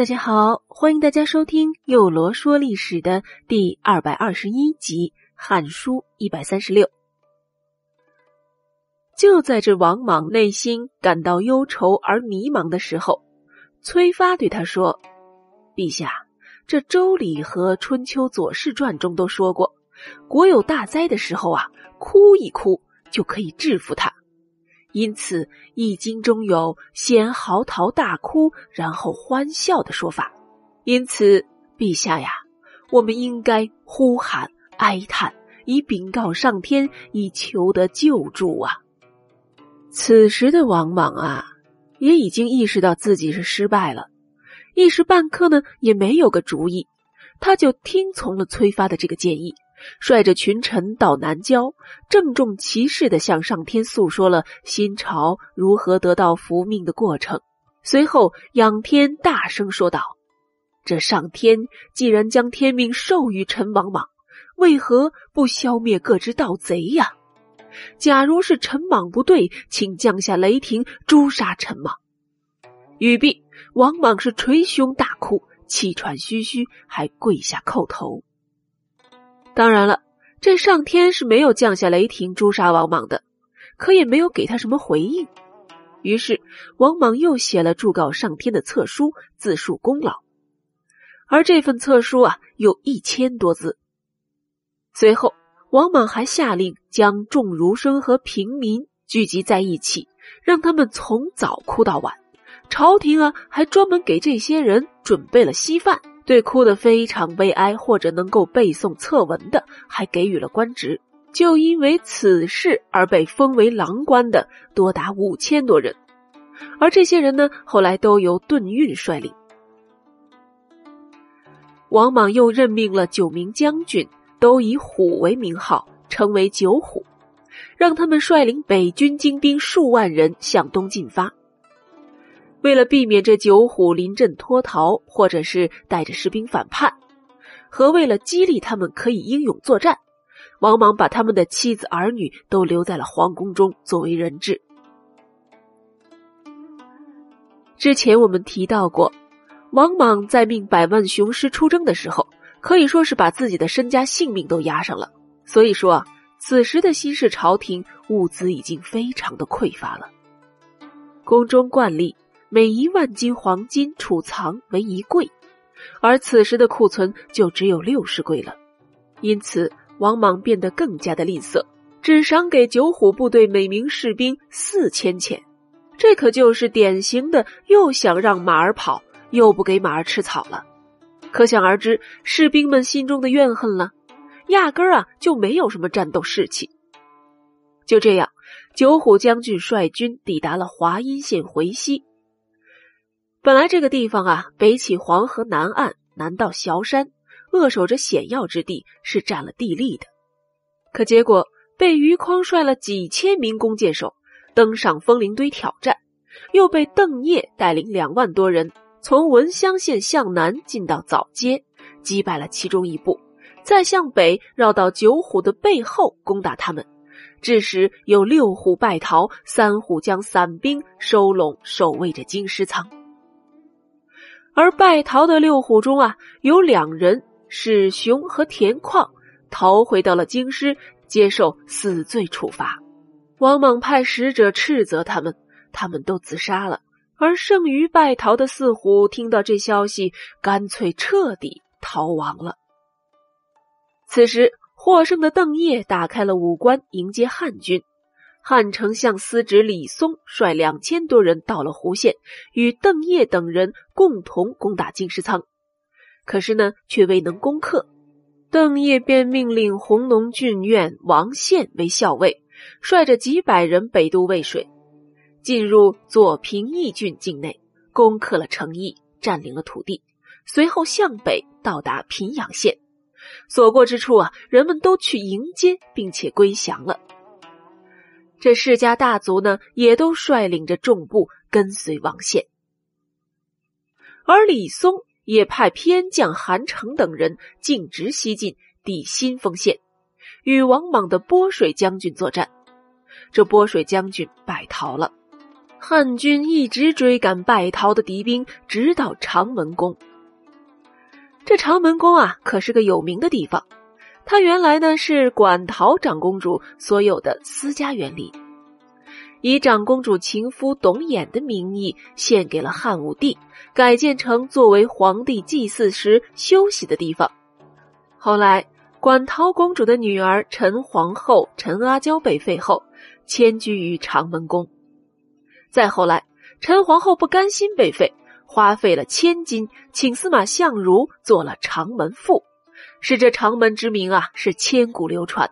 大家好，欢迎大家收听《幼罗说历史》的第二百二十一集《汉书》一百三十六。就在这王莽内心感到忧愁而迷茫的时候，崔发对他说：“陛下，这《周礼》和《春秋左氏传》中都说过，国有大灾的时候啊，哭一哭就可以制服他。”因此，《易经》中有“先嚎啕大哭，然后欢笑”的说法。因此，陛下呀，我们应该呼喊哀叹，以禀告上天，以求得救助啊！此时的王莽啊，也已经意识到自己是失败了，一时半刻呢，也没有个主意，他就听从了崔发的这个建议。率着群臣到南郊，郑重其事地向上天诉说了新朝如何得到福命的过程。随后，仰天大声说道：“这上天既然将天命授予陈王莽，为何不消灭各支盗贼呀？假如是陈莽不对，请降下雷霆诛杀陈莽。”语毕，王莽是捶胸大哭，气喘吁吁，还跪下叩头。当然了，这上天是没有降下雷霆诛杀王莽的，可也没有给他什么回应。于是王莽又写了祝告上天的册书，自述功劳。而这份册书啊，有一千多字。随后，王莽还下令将众儒生和平民聚集在一起，让他们从早哭到晚。朝廷啊，还专门给这些人准备了稀饭。对哭得非常悲哀或者能够背诵策文的，还给予了官职。就因为此事而被封为郎官的多达五千多人，而这些人呢，后来都由顿运率领。王莽又任命了九名将军，都以虎为名号，称为九虎，让他们率领北军精兵数万人向东进发。为了避免这九虎临阵脱逃，或者是带着士兵反叛，和为了激励他们可以英勇作战，王莽把他们的妻子儿女都留在了皇宫中作为人质。之前我们提到过，王莽在命百万雄师出征的时候，可以说是把自己的身家性命都押上了。所以说，此时的新式朝廷物资已经非常的匮乏了，宫中惯例。每一万斤黄金储藏为一柜，而此时的库存就只有六十柜了。因此，王莽变得更加的吝啬，只赏给九虎部队每名士兵四千钱。这可就是典型的又想让马儿跑，又不给马儿吃草了。可想而知，士兵们心中的怨恨了，压根儿啊就没有什么战斗士气。就这样，九虎将军率军抵达了华阴县回西。本来这个地方啊，北起黄河南岸，南到崤山，扼守着险要之地，是占了地利的。可结果被余匡率了几千名弓箭手登上风铃堆挑战，又被邓业带领两万多人从文乡县向南进到枣街，击败了其中一部，再向北绕到九虎的背后攻打他们，致使有六虎败逃，三虎将散兵收拢，守卫着京师仓。而败逃的六虎中啊，有两人是熊和田况，逃回到了京师，接受死罪处罚。王莽派使者斥责他们，他们都自杀了。而剩余败逃的四虎听到这消息，干脆彻底逃亡了。此时，获胜的邓业打开了武关，迎接汉军。汉丞相司职李松率两千多人到了湖县，与邓业等人共同攻打金石仓，可是呢，却未能攻克。邓业便命令弘农郡院王宪为校尉，率着几百人北渡渭水，进入左平邑郡境内，攻克了城邑，占领了土地。随后向北到达平阳县，所过之处啊，人们都去迎接，并且归降了。这世家大族呢，也都率领着众部跟随王宪，而李松也派偏将韩城等人径直西进，抵新丰县，与王莽的波水将军作战。这波水将军败逃了，汉军一直追赶败逃的敌兵，直到长门宫。这长门宫啊，可是个有名的地方。它原来呢是馆陶长公主所有的私家园林，以长公主情夫董衍的名义献给了汉武帝，改建成作为皇帝祭祀时休息的地方。后来，馆陶公主的女儿陈皇后陈阿娇被废后，迁居于长门宫。再后来，陈皇后不甘心被废，花费了千金，请司马相如做了长门赋。使这长门之名啊是千古流传，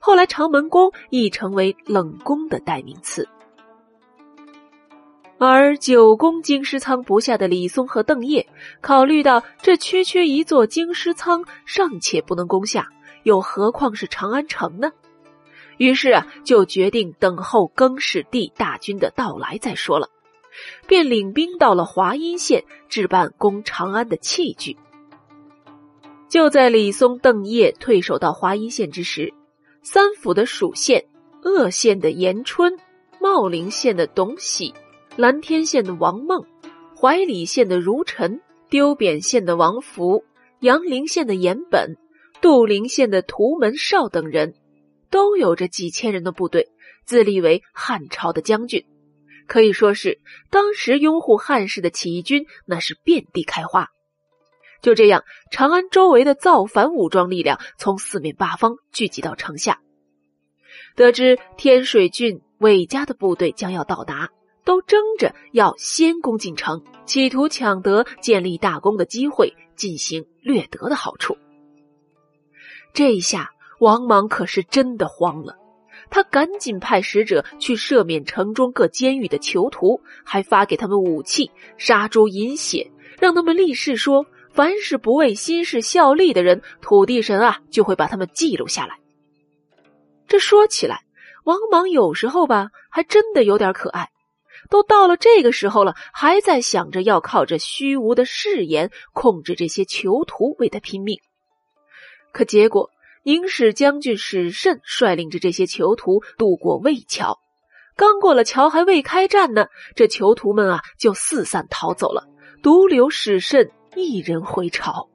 后来长门宫亦成为冷宫的代名词。而九宫京师仓不下的李松和邓业，考虑到这区区一座京师仓尚且不能攻下，又何况是长安城呢？于是啊，就决定等候更始帝大军的到来再说了，便领兵到了华阴县置办攻长安的器具。就在李松、邓业退守到华阴县之时，三府的蜀县、鄂县的严春、茂陵县的董喜、蓝天县的王孟、怀里县的如臣、丢扁县的王福、阳陵县的严本、杜陵县的屠门少等人，都有着几千人的部队，自立为汉朝的将军，可以说是当时拥护汉室的起义军，那是遍地开花。就这样，长安周围的造反武装力量从四面八方聚集到城下。得知天水郡韦家的部队将要到达，都争着要先攻进城，企图抢得建立大功的机会，进行掠夺的好处。这一下，王莽可是真的慌了，他赶紧派使者去赦免城中各监狱的囚徒，还发给他们武器、杀猪、饮血，让他们立誓说。凡是不为新事效力的人，土地神啊就会把他们记录下来。这说起来，王莽有时候吧，还真的有点可爱。都到了这个时候了，还在想着要靠着虚无的誓言控制这些囚徒为他拼命。可结果，宁使将军史慎率领着这些囚徒渡过魏桥，刚过了桥还未开战呢，这囚徒们啊就四散逃走了，独留史慎。一人回朝，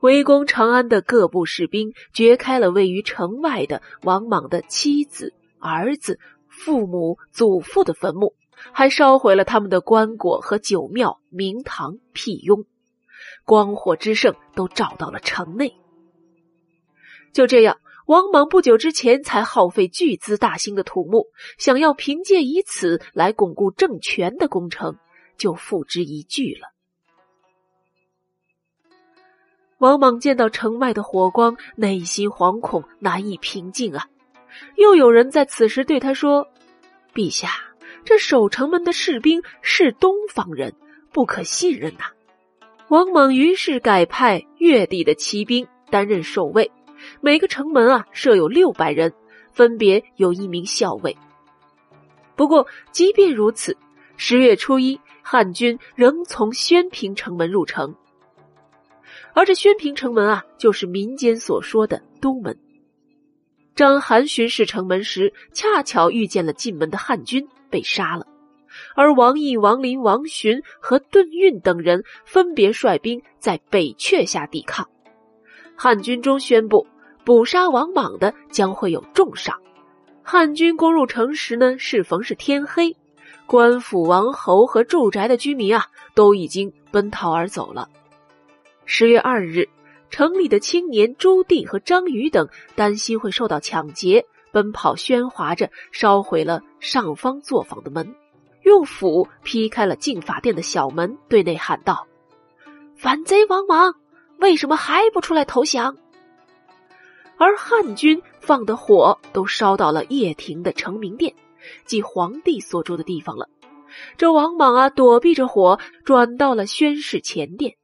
围攻长安的各部士兵掘开了位于城外的王莽的妻子、儿子、父母、祖父的坟墓，还烧毁了他们的棺椁和酒庙、明堂、辟雍，光火之盛都照到了城内。就这样，王莽不久之前才耗费巨资大兴的土木，想要凭借以此来巩固政权的工程，就付之一炬了。王莽见到城外的火光，内心惶恐，难以平静啊！又有人在此时对他说：“陛下，这守城门的士兵是东方人，不可信任呐。”王莽于是改派越地的骑兵担任守卫，每个城门啊设有六百人，分别有一名校尉。不过，即便如此，十月初一，汉军仍从宣平城门入城。而这宣平城门啊，就是民间所说的东门。张邯巡视城门时，恰巧遇见了进门的汉军，被杀了。而王毅、王林、王寻和邓运等人分别率兵在北阙下抵抗。汉军中宣布，捕杀王莽的将会有重赏。汉军攻入城时呢，适逢是天黑，官府、王侯和住宅的居民啊，都已经奔逃而走了。十月二日，城里的青年朱棣和张宇等担心会受到抢劫，奔跑喧哗着烧毁了上方作坊的门，用斧劈开了进法殿的小门，对内喊道：“反贼王莽，为什么还不出来投降？”而汉军放的火都烧到了掖庭的成明殿，即皇帝所住的地方了。这王莽啊，躲避着火，转到了宣室前殿。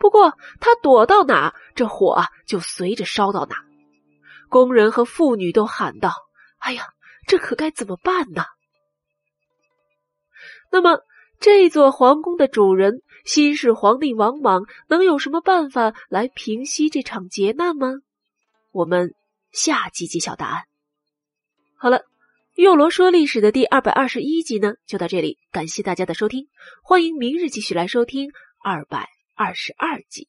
不过他躲到哪，这火就随着烧到哪。工人和妇女都喊道：“哎呀，这可该怎么办呢？”那么，这座皇宫的主人新式皇帝王莽能有什么办法来平息这场劫难吗？我们下集揭晓答案。好了。幼罗说历史的第二百二十一集呢，就到这里，感谢大家的收听，欢迎明日继续来收听二百二十二集。